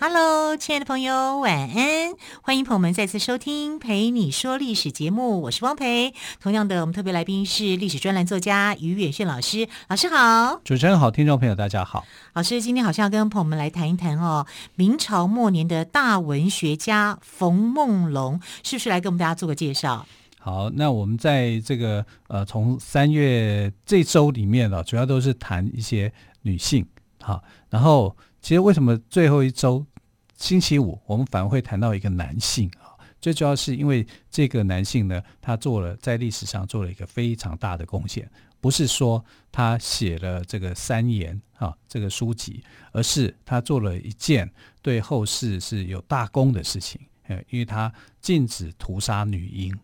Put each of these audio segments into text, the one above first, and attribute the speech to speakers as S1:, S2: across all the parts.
S1: Hello，亲爱的朋友，晚安！欢迎朋友们再次收听《陪你说历史》节目，我是汪培。同样的，我们特别来宾是历史专栏作家于远炫老师，老师好。
S2: 主持人好，听众朋友大家好。
S1: 老师今天好像要跟朋友们来谈一谈哦，明朝末年的大文学家冯梦龙，是不是来给我们大家做个介绍？
S2: 好，那我们在这个呃，从三月这周里面呢、哦，主要都是谈一些女性，好，然后。其实为什么最后一周星期五我们反而会谈到一个男性啊？最主要是因为这个男性呢，他做了在历史上做了一个非常大的贡献，不是说他写了这个三言啊这个书籍，而是他做了一件对后世是有大功的事情。因为他禁止屠杀女婴。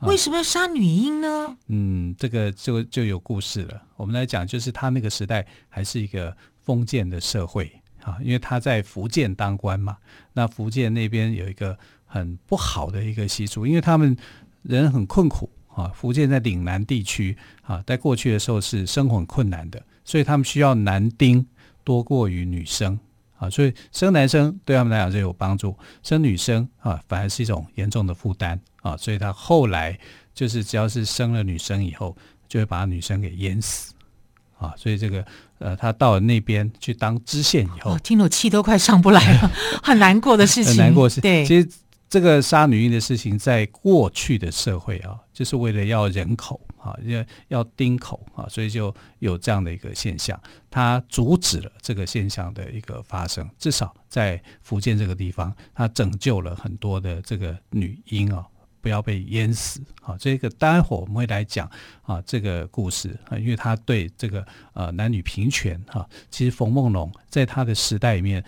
S1: 为什么要杀女婴呢？
S2: 嗯，这个就就有故事了。我们来讲，就是他那个时代还是一个。封建的社会啊，因为他在福建当官嘛，那福建那边有一个很不好的一个习俗，因为他们人很困苦啊。福建在岭南地区啊，在过去的时候是生活很困难的，所以他们需要男丁多过于女生啊，所以生男生对他们来讲就有帮助，生女生啊反而是一种严重的负担啊。所以他后来就是只要是生了女生以后，就会把女生给淹死啊。所以这个。呃，他到了那边去当知县以后，
S1: 哦、听我气都快上不来了，很难过的事情。
S2: 很难过是，
S1: 对。
S2: 其实这个杀女婴的事情，在过去的社会啊，就是为了要人口啊，要要丁口啊，所以就有这样的一个现象。他阻止了这个现象的一个发生，至少在福建这个地方，他拯救了很多的这个女婴啊。不要被淹死啊！这个待会我们会来讲啊，这个故事啊，因为他对这个呃男女平权哈，其实冯梦龙在他的时代里面。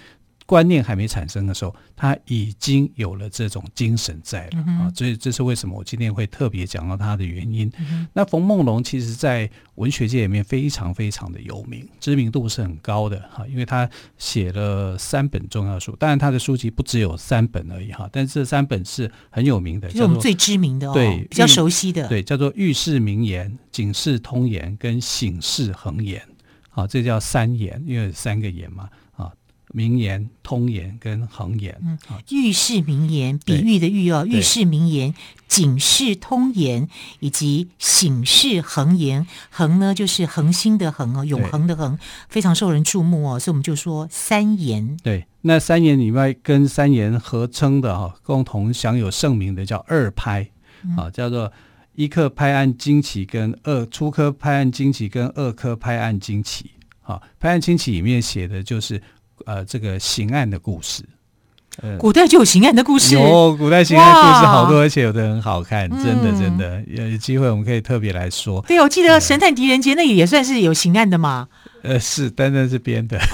S2: 观念还没产生的时候，他已经有了这种精神在了、嗯、啊，所以这是为什么我今天会特别讲到他的原因。嗯、那冯梦龙其实在文学界里面非常非常的有名，知名度是很高的哈，因为他写了三本重要书，当然他的书籍不只有三本而已哈，但是这三本是很有名的，
S1: 是我们最知名的、哦，
S2: 对，
S1: 比较熟悉的，
S2: 对，叫做《喻世名言》《警世通言》跟《醒世恒言》啊，这叫三言，因为有三个言嘛。明言、通言跟恒言，嗯，
S1: 喻世明言，比喻的喻哦，喻世明言、警示通言以及醒世恒言，恒呢就是恒星的恒哦，永恒的恒，非常受人注目哦，所以我们就说三言。
S2: 对，那三言里面跟三言合称的哈，共同享有盛名的叫二拍啊，嗯、叫做一科拍案惊奇跟二初科拍案惊奇跟二科拍案惊奇啊，拍案惊奇里面写的就是。呃，这个刑案的故事，
S1: 呃，古代就有刑案的故事，
S2: 有古代刑案故事好多，而且有的很好看，真的真的，有机会我们可以特别来说。
S1: 对，我记得《神探狄仁杰》那个也算是有刑案的嘛。
S2: 呃，是，单单是编的。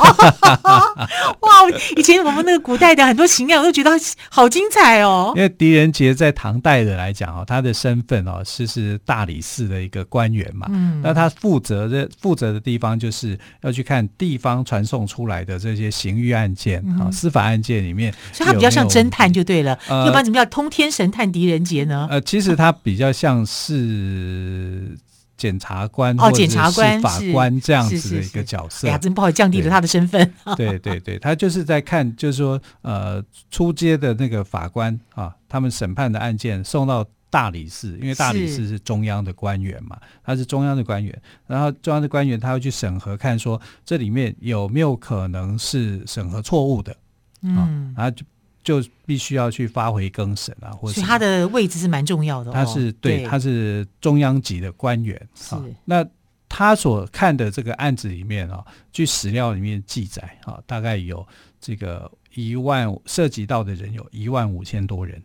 S1: 哇，以前我们那个古代的很多情感，我都觉得好精彩哦。
S2: 因为狄仁杰在唐代的来讲哦，他的身份哦是是大理寺的一个官员嘛。嗯。那他负责的负责的地方就是要去看地方传送出来的这些刑狱案件啊、嗯，司法案件里面。
S1: 所以他比较像侦探就对了。呃、要不然怎么叫通天神探狄仁杰呢？
S2: 呃，其实他比较像是。检察官
S1: 哦，检察官、
S2: 法官这样子的一个角色，
S1: 哎呀，真不好，降低了他的身份。
S2: 对对对，他就是在看，就是说，呃，出街的那个法官啊，他们审判的案件送到大理寺，因为大理寺是中央的官员嘛，他是中央的官员，然后中央的官员他要去审核，看说这里面有没有可能是审核错误的，嗯，然后就。就必须要去发回更审啊，或者
S1: 他的位置是蛮重要的，哦。
S2: 他是对，对，他是中央级的官员。是，啊，那他所看的这个案子里面啊，据史料里面记载啊，大概有这个一万涉及到的人有一万五千多人，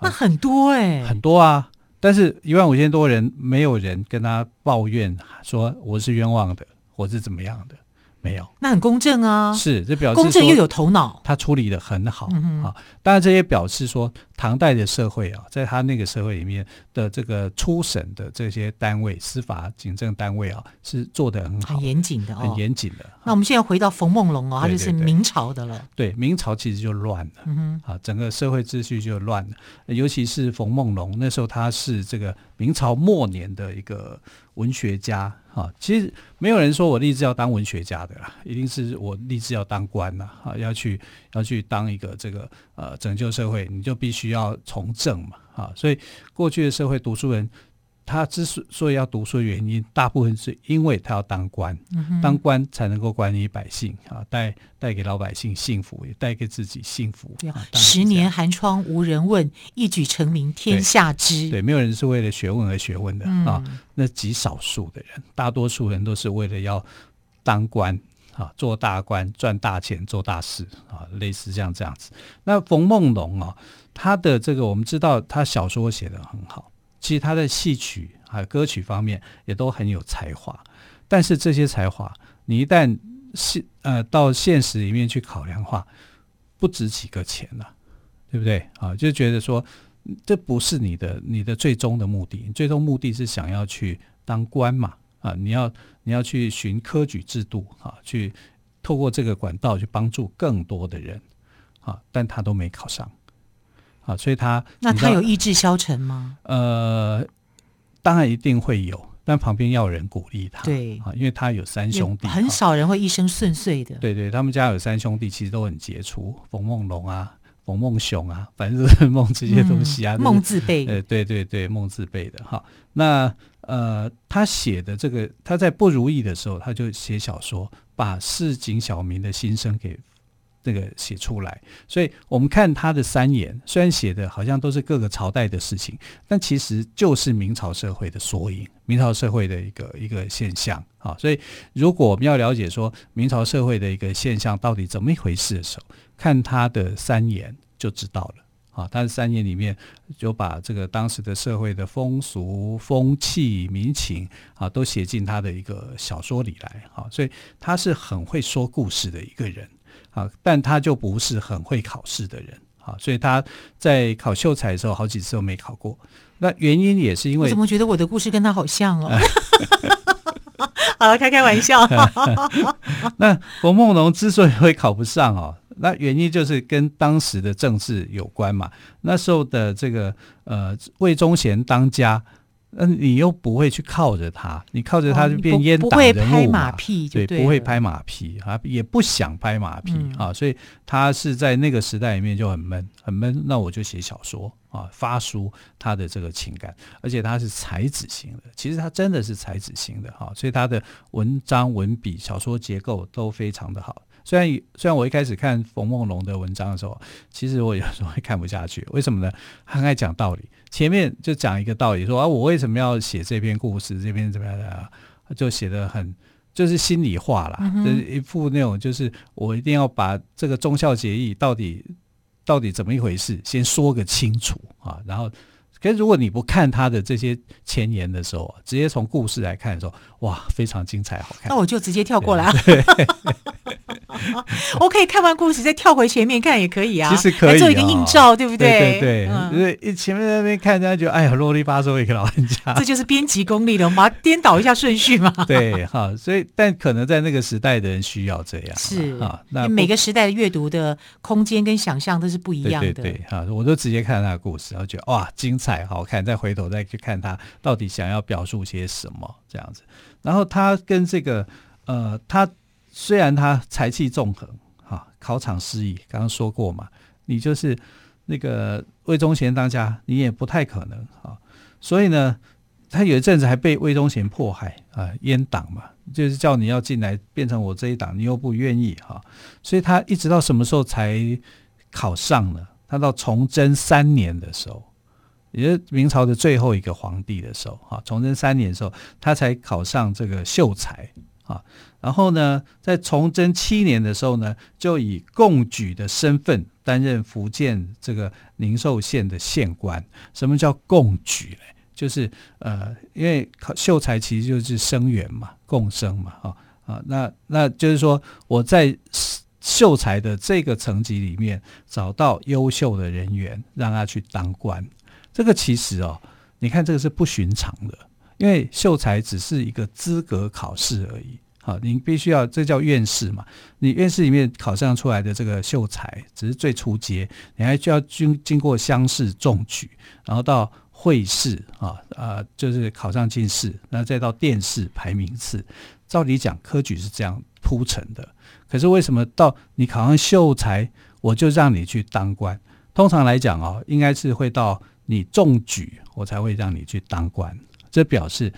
S1: 那很多哎，欸，
S2: 很多啊。但是一万五千多人，没有人跟他抱怨说我是冤枉的，我是怎么样的。没有，
S1: 那很公正啊。
S2: 是，这表示
S1: 公正又有头脑，
S2: 他处理的很好啊。当然，这也表示说唐代的社会啊，在他那个社会里面的这个初审的这些单位，司法警政单位啊，是做的很好，
S1: 很严谨的，
S2: 很严谨的。
S1: 那我们现在回到冯梦龙哦，他就是明朝的了。
S2: 对，明朝其实就乱了，嗯，啊，整个社会秩序就乱了。尤其是冯梦龙，那时候他是这个明朝末年的一个文学家。啊，其实没有人说我立志要当文学家的啦，一定是我立志要当官呐，啊，要去要去当一个这个呃拯救社会，你就必须要从政嘛，啊，所以过去的社会读书人。他之所以要读书的原因，大部分是因为他要当官，嗯、当官才能够管理百姓啊，带带给老百姓幸福，也带给自己幸福。啊、
S1: 十年寒窗无人问，一举成名天下知。
S2: 对，对，没有人是为了学问而学问的、嗯、啊，那极少数的人，大多数人都是为了要当官啊，做大官，赚大钱，做大事啊，类似这样这样子。那冯梦龙啊，他的这个我们知道，他小说写的很好。其实他在戏曲还有歌曲方面也都很有才华，但是这些才华，你一旦现呃到现实里面去考量的话，不值几个钱了，对不对啊？就觉得说这不是你的你的最终的目的，你最终目的是想要去当官嘛啊？你要你要去寻科举制度啊，去透过这个管道去帮助更多的人啊，但他都没考上。啊，所以他
S1: 那他有意志消沉吗？
S2: 呃，当然一定会有，但旁边要有人鼓励他。
S1: 对
S2: 啊，因为他有三兄弟，
S1: 很少人会一生顺遂的。
S2: 对对，他们家有三兄弟，其实都很杰出，冯梦龙啊，冯梦熊啊，反正都是 梦这些东西啊，
S1: 梦、嗯、字辈。
S2: 呃，对对对，梦字辈的哈。那呃，他写的这个，他在不如意的时候，他就写小说，把市井小民的心声给。这个写出来，所以我们看他的三言，虽然写的好像都是各个朝代的事情，但其实就是明朝社会的缩影，明朝社会的一个一个现象啊。所以，如果我们要了解说明朝社会的一个现象到底怎么一回事的时候，看他的三言就知道了啊。他的三言里面就把这个当时的社会的风俗、风气、民情啊，都写进他的一个小说里来啊。所以他是很会说故事的一个人。啊，但他就不是很会考试的人啊，所以他在考秀才的时候，好几次都没考过。那原因也是因为，我
S1: 怎么觉得我的故事跟他好像哦？好了，开开玩笑。
S2: 那冯梦龙之所以会考不上哦，那原因就是跟当时的政治有关嘛。那时候的这个呃魏忠贤当家。嗯，你又不会去靠着他，你靠着他就变阉党人物嘛？对，不会拍马屁啊，也不想拍马屁啊，嗯，所以他是在那个时代里面就很闷，很闷。那我就写小说啊，发抒他的这个情感，而且他是才子型的，其实他真的是才子型的哈，所以他的文章文笔、小说结构都非常的好。虽然虽然我一开始看冯梦龙的文章的时候，其实我有时候会看不下去，为什么呢？他很爱讲道理，前面就讲一个道理，说啊，我为什么要写这篇故事？这篇怎么样的？就写的很就是心里话啦，嗯、就是一副那种就是我一定要把这个忠孝节义到底到底怎么一回事，先说个清楚啊，然后。可是如果你不看他的这些前言的时候，直接从故事来看的时候，哇，非常精彩，好看。
S1: 那我就直接跳过来啊。我可以看完故事再跳回前面看也可以啊，
S2: 其实可以、哦、
S1: 做一个映照，对不对？
S2: 对对对，因为、嗯、前面那边看，人家觉得哎呀啰里吧嗦一个老人家，
S1: 这就是编辑功力了，我们要颠倒一下顺序嘛。
S2: 对哈，所以但可能在那个时代的人需要这样，
S1: 是啊，那每个时代的阅读的空间跟想象都是不一样的。
S2: 对对对，哈，我都直接看他的故事，然后觉得哇，精彩好看，再回头再去看他到底想要表述些什么这样子。然后他跟这个呃他。虽然他才气纵横，哈，考场失意，刚刚说过嘛，你就是那个魏忠贤当家，你也不太可能啊。所以呢，他有一阵子还被魏忠贤迫害啊，阉党嘛，就是叫你要进来变成我这一党，你又不愿意哈。所以他一直到什么时候才考上呢？他到崇祯三年的时候，也就是明朝的最后一个皇帝的时候，哈，崇祯三年的时候，他才考上这个秀才啊。然后呢，在崇祯七年的时候呢，就以贡举的身份担任福建这个宁寿县的县官。什么叫贡举呢？就是呃，因为秀才其实就是生员嘛，贡生嘛，啊啊，那那就是说我在秀才的这个层级里面找到优秀的人员，让他去当官。这个其实哦，你看这个是不寻常的，因为秀才只是一个资格考试而已。好，你必须要这叫院士嘛？你院士里面考上出来的这个秀才只是最初阶，你还需要经经过乡试中举，然后到会试啊啊，就是考上进士，然后再到殿试排名次。照理讲，科举是这样铺陈的。可是为什么到你考上秀才，我就让你去当官？通常来讲哦，应该是会到你中举，我才会让你去当官。这表示。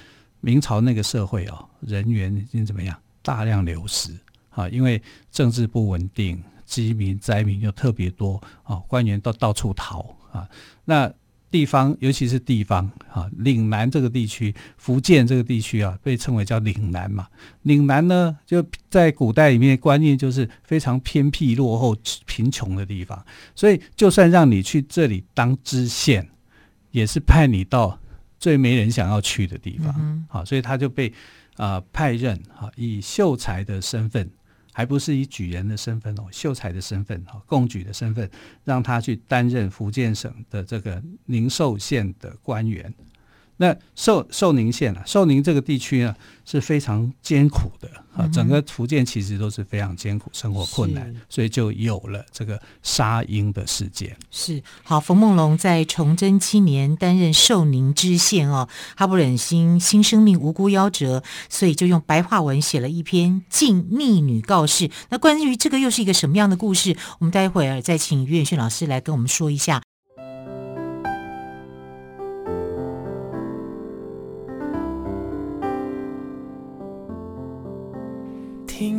S2: 明朝那个社会哦，人员已经怎么样？大量流失啊，因为政治不稳定，饥民灾民又特别多啊，官员都到处逃啊。那地方，尤其是地方啊，岭南这个地区，福建这个地区啊，被称为叫岭南嘛。岭南呢，就在古代里面观念就是非常偏僻、落后、贫穷的地方，所以就算让你去这里当知县，也是派你到。最没人想要去的地方，好、嗯，所以他就被啊、呃、派任哈，以秀才的身份，还不是以举人的身份哦，秀才的身份哈，贡举的身份，让他去担任福建省的这个宁寿县的官员。那寿寿宁县啊，寿宁这个地区呢是非常艰苦的啊，整个福建其实都是非常艰苦，生活困难，所以就有了这个杀婴的事件。
S1: 是好，冯梦龙在崇祯七年担任寿宁知县哦，他不忍心新生命无辜夭折，所以就用白话文写了一篇禁逆女告示。那关于这个又是一个什么样的故事？我们待会儿再请于远逊老师来跟我们说一下。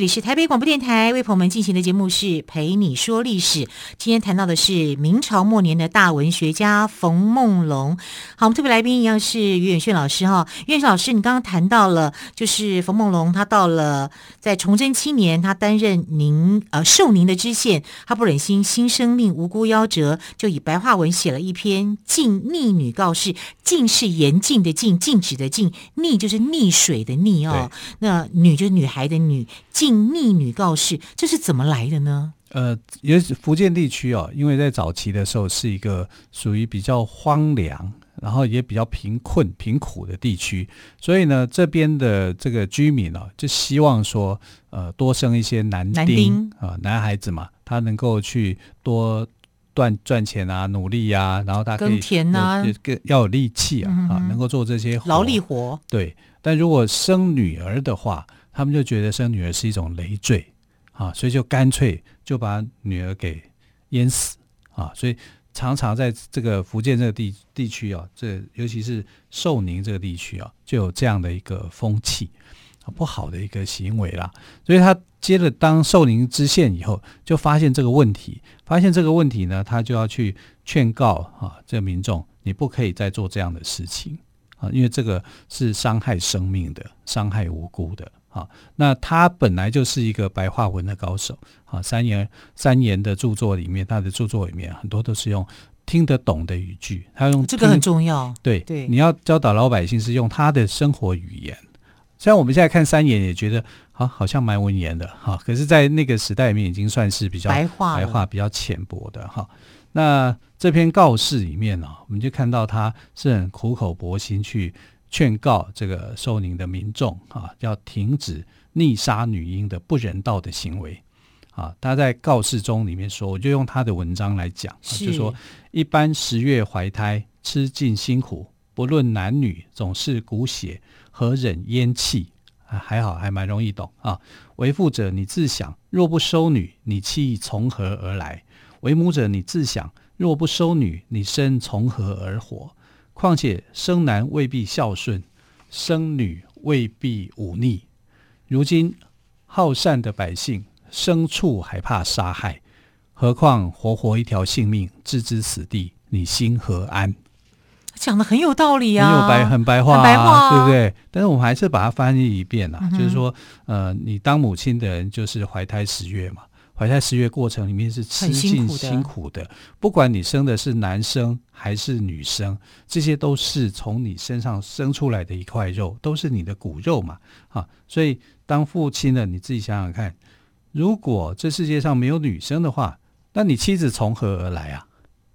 S1: 这里是台北广播电台为朋友们进行的节目是《陪你说历史》，今天谈到的是明朝末年的大文学家冯梦龙。好，我们特别来宾一样是于远逊老师哈，于远逊老师，你刚刚谈到了，就是冯梦龙他到了在崇祯七年，他担任宁呃寿宁的知县，他不忍心新生命无辜夭折，就以白话文写了一篇禁逆女告示。禁是严禁的禁，禁止的禁，溺就是溺水的溺哦。那女就是女孩的女。禁逆女告示，这是怎么来的呢？
S2: 呃，也是福建地区哦，因为在早期的时候是一个属于比较荒凉，然后也比较贫困贫苦的地区，所以呢，这边的这个居民哦，就希望说，呃，多生一些男丁，啊，男孩子嘛，他能够去多赚赚钱啊，努力啊，然后他可以
S1: 耕田啊，
S2: 更要有力气啊，嗯、啊，能够做这些
S1: 劳力活。
S2: 对，但如果生女儿的话，他们就觉得生女儿是一种累赘啊，所以就干脆就把女儿给淹死啊，所以常常在这个福建这个地地区啊，这尤其是寿宁这个地区啊，就有这样的一个风气，不好的一个行为啦。所以他接了当寿宁知县以后，就发现这个问题，发现这个问题呢，他就要去劝告啊，这个民众，你不可以再做这样的事情啊，因为这个是伤害生命的，伤害无辜的。好，那他本来就是一个白话文的高手啊。三言三言的著作里面，他的著作里面很多都是用听得懂的语句，他用
S1: 这个很重要。
S2: 对
S1: 对，
S2: 你要教导老百姓是用他的生活语言。虽然我们现在看三言也觉得啊，好像蛮文言的哈，可是，在那个时代里面已经算是比较
S1: 白话
S2: 白话比较浅薄的哈。那这篇告示里面呢，我们就看到他是很苦口婆心去。劝告这个寿宁的民众啊，要停止溺杀女婴的不人道的行为啊。他在告示中里面说，我就用他的文章来讲，就说一般十月怀胎，吃尽辛苦，不论男女，总是骨血，和忍咽气？还好，还蛮容易懂啊。为父者，你自想，若不收女，你气从何而来？为母者，你自想，若不收女，你身从何而活？况且生男未必孝顺，生女未必忤逆。如今好善的百姓，牲畜还怕杀害，何况活活一条性命置之死地，你心何安？
S1: 讲的很有道理啊，
S2: 很有白很白话、啊，
S1: 很白话啊、
S2: 对不对？但是我们还是把它翻译一遍啊，
S1: 嗯、
S2: 就是说，呃，你当母亲的人就是怀胎十月嘛，怀胎十月过程里面是吃尽辛苦的，不管你生的是男生还是女生，这些都是从你身上生出来的一块肉，都是你的骨肉嘛，啊，所以当父亲的你自己想想看，如果这世界上没有女生的话，那你妻子从何而来啊？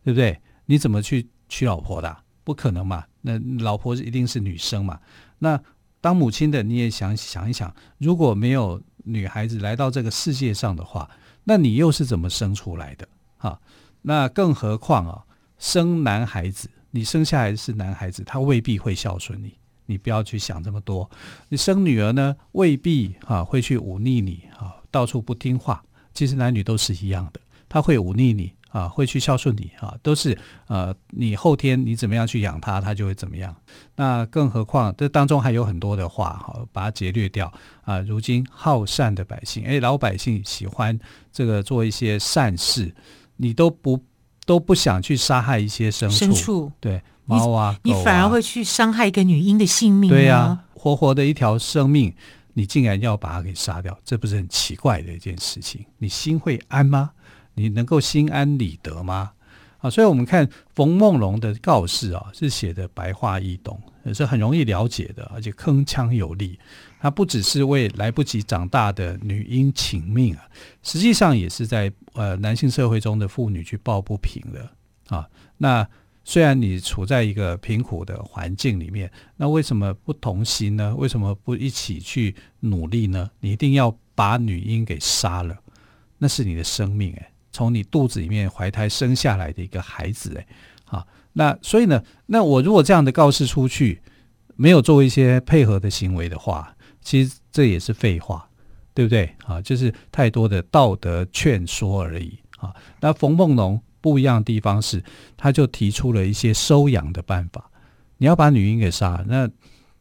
S2: 对不对？你怎么去娶老婆的、啊？不可能嘛？那老婆一定是女生嘛？那当母亲的你也想想一想，如果没有女孩子来到这个世界上的话，那你又是怎么生出来的？哈，那更何况啊，生男孩子，你生下来是男孩子，他未必会孝顺你，你不要去想这么多。你生女儿呢，未必哈会去忤逆你啊，到处不听话。其实男女都是一样的，他会忤逆你。啊，会去孝顺你啊，都是呃，你后天你怎么样去养它，它就会怎么样。那更何况这当中还有很多的话，哈，把它节略掉啊。如今好善的百姓，哎，老百姓喜欢这个做一些善事，你都不都不想去杀害一些牲畜，
S1: 畜
S2: 对，猫啊，
S1: 你，啊你反而会去伤害一个女婴的性命，
S2: 对呀、啊，活活的一条生命，你竟然要把它给杀掉，这不是很奇怪的一件事情？你心会安吗？你能够心安理得吗？啊，所以我们看冯梦龙的告示啊，是写的白话易懂，也是很容易了解的，而且铿锵有力。它不只是为来不及长大的女婴请命啊，实际上也是在呃男性社会中的妇女去抱不平的啊。那虽然你处在一个贫苦的环境里面，那为什么不同心呢？为什么不一起去努力呢？你一定要把女婴给杀了？那是你的生命诶。从你肚子里面怀胎生下来的一个孩子，哎，好，那所以呢，那我如果这样的告示出去，没有做一些配合的行为的话，其实这也是废话，对不对？啊，就是太多的道德劝说而已啊。那冯梦龙不一样的地方是，他就提出了一些收养的办法。你要把女婴给杀，那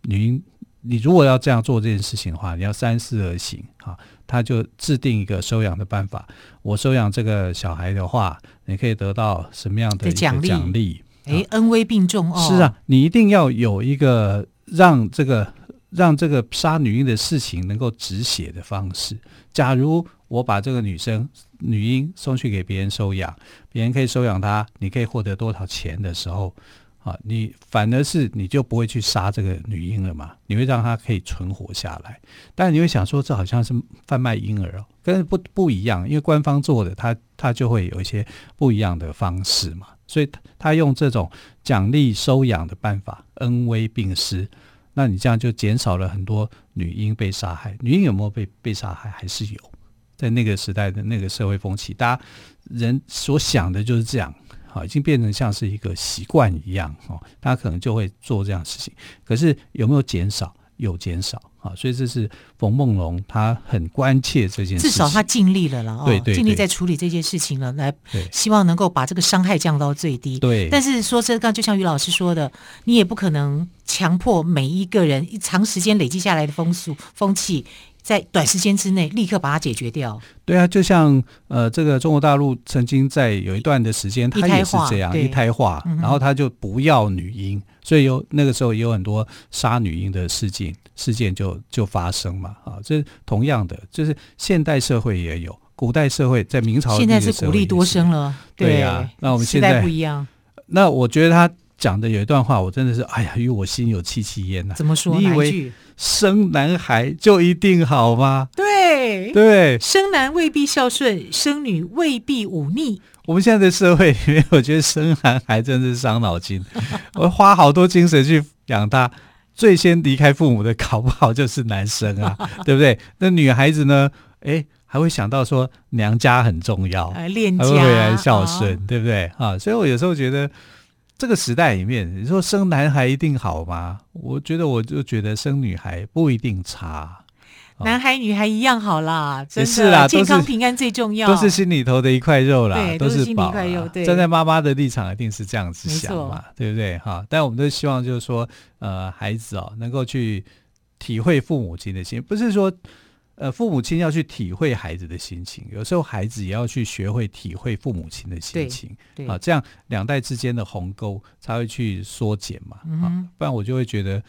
S2: 女婴，你如果要这样做这件事情的话，你要三思而行啊。他就制定一个收养的办法。我收养这个小孩的话，你可以得到什么样的奖励？奖励？
S1: 哎，恩威并重哦。
S2: 是啊，你一定要有一个让这个让这个杀女婴的事情能够止血的方式。假如我把这个女生女婴送去给别人收养，别人可以收养她，你可以获得多少钱的时候。啊，你反而是你就不会去杀这个女婴了嘛？你会让她可以存活下来，但你会想说，这好像是贩卖婴儿哦，跟不不一样，因为官方做的，他他就会有一些不一样的方式嘛。所以他用这种奖励收养的办法，恩威并施，那你这样就减少了很多女婴被杀害。女婴有没有被被杀害？还是有，在那个时代的那个社会风气，大家人所想的就是这样。啊，已经变成像是一个习惯一样哦，他可能就会做这样的事情。可是有没有减少？有减少啊，所以这是冯梦龙他很关切这件事情。
S1: 至少他尽力了了哦，
S2: 对对，对，
S1: 尽力在处理这件事情了，来希望能够把这个伤害降到最低。
S2: 对，
S1: 但是说这个，就像于老师说的，你也不可能强迫每一个人长时间累积下来的风俗风气。在短时间之内立刻把它解决掉。对啊，
S2: 就像呃，这个中国大陆曾经在有一段的时间，它也是这样一胎化，然后它就不要女婴，所以有那个时候也有很多杀女婴的事件事件就就发生嘛。啊，这同样的，就是现代社会也有，古代社会在明朝现在是
S1: 鼓励多生了。对呀、啊，
S2: 那我们现在
S1: 不一样。
S2: 那我觉得他讲的有一段话，我真的是哎呀，与我心有戚戚焉呐。
S1: 怎么说？
S2: 你以为？生男孩就一定好吗？
S1: 对
S2: 对，
S1: 生男未必孝顺，生女未必忤逆。
S2: 我们现在的社会里面，我觉得生男孩真的是伤脑筋，我花好多精神去养他。最先离开父母的，搞不好就是男生啊，对不对？那女孩子呢？哎，还会想到说娘家很重要，
S1: 还恋家，
S2: 还会回来孝顺，哦、对不对？啊，所以我有时候觉得。这个时代里面，你说生男孩一定好吗？我觉得，我就觉得生女孩不一定差。
S1: 男孩女孩一样好啦，真的
S2: 是啦，
S1: 健康平安最重要，
S2: 都是心里头的一块肉啦，
S1: 对，
S2: 都是
S1: 心里一块肉。对，
S2: 站在妈妈的立场，一定是这样子想嘛，对不对？哈，但我们都希望就是说，呃，孩子哦，能够去体会父母亲的心，不是说。呃，父母亲要去体会孩子的心情，有时候孩子也要去学会体会父母亲的心情，啊，这样两代之间的鸿沟才会去缩减嘛，嗯、啊，不然我就会觉得，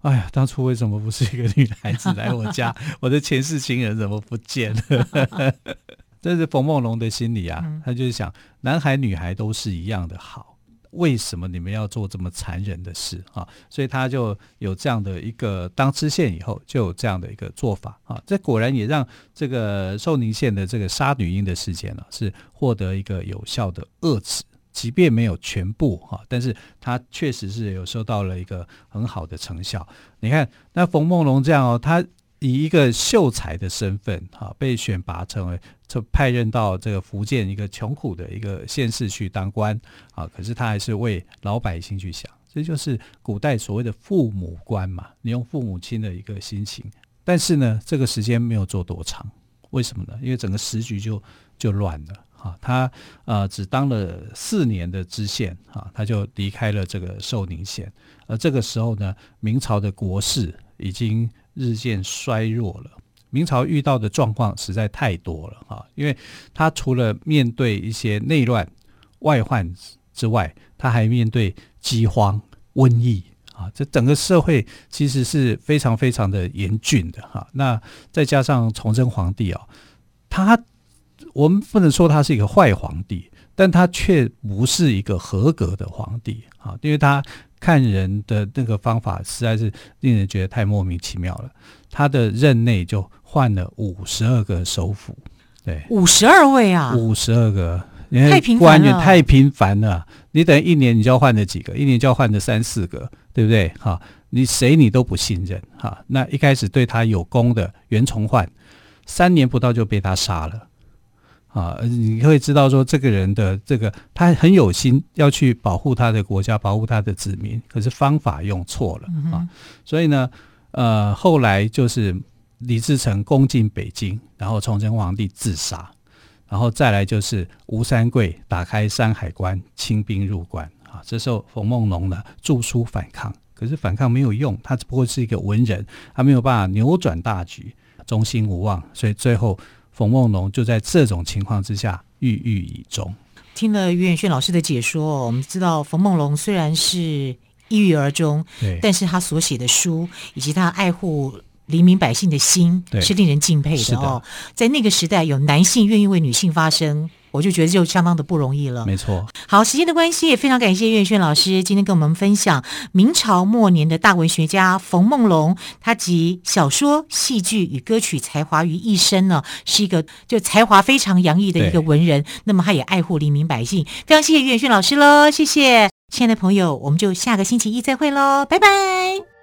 S2: 哎呀，当初为什么不是一个女孩子来我家，我的前世情人怎么不见了？这是冯梦龙的心理啊，他就是想，男孩女孩都是一样的好。为什么你们要做这么残忍的事啊？所以他就有这样的一个当知县以后就有这样的一个做法啊。这果然也让这个寿宁县的这个杀女婴的事件呢、是获得一个有效的遏制，即便没有全部哈、啊，但是他确实是有收到了一个很好的成效。你看那冯梦龙这样哦，他。以一个秀才的身份，哈，被选拔成为，就派任到这个福建一个穷苦的一个县市去当官，啊，可是他还是为老百姓去想，这就是古代所谓的父母官嘛，你用父母亲的一个心情。但是呢，这个时间没有做多长，为什么呢？因为整个时局就就乱了，哈，他呃只当了四年的知县，哈，他就离开了这个寿宁县，而这个时候呢，明朝的国事已经。日渐衰弱了，明朝遇到的状况实在太多了啊！因为他除了面对一些内乱、外患之外，他还面对饥荒、瘟疫啊！这整个社会其实是非常非常的严峻的哈。那再加上崇祯皇帝啊，他我们不能说他是一个坏皇帝，但他却不是一个合格的皇帝啊，因为他。看人的那个方法实在是令人觉得太莫名其妙了。他的任内就换了五十二个首辅，对，
S1: 五十二位啊，
S2: 五十二个，太频繁了，太频繁了。你等一年你就要换了几个，一年就要换了三四个，对不对？哈，你谁你都不信任哈。那一开始对他有功的袁崇焕，三年不到就被他杀了。啊，你会知道说这个人的这个他很有心要去保护他的国家，保护他的子民，可是方法用错了啊。所以呢，呃，后来就是李自成攻进北京，然后崇祯皇帝自杀，然后再来就是吴三桂打开山海关，清兵入关啊。这时候冯梦龙呢著书反抗，可是反抗没有用，他只不过是一个文人，他没有办法扭转大局，忠心无望，所以最后。冯梦龙就在这种情况之下郁郁以终。
S1: 听了于远炫老师的解说，我们知道冯梦龙虽然是抑郁而终，但是他所写的书以及他爱护黎民百姓的心，是令人敬佩的哦。在那个时代，有男性愿意为女性发声。我就觉得就相当的不容易了。
S2: 没错。
S1: 好，时间的关系，也非常感谢岳轩老师今天跟我们分享明朝末年的大文学家冯梦龙，他集小说、戏剧与歌曲才华于一身呢，是一个就才华非常洋溢的一个文人。那么他也爱护黎民百姓，非常谢谢岳轩老师喽，谢谢，亲爱的朋友，我们就下个星期一再会喽，拜拜。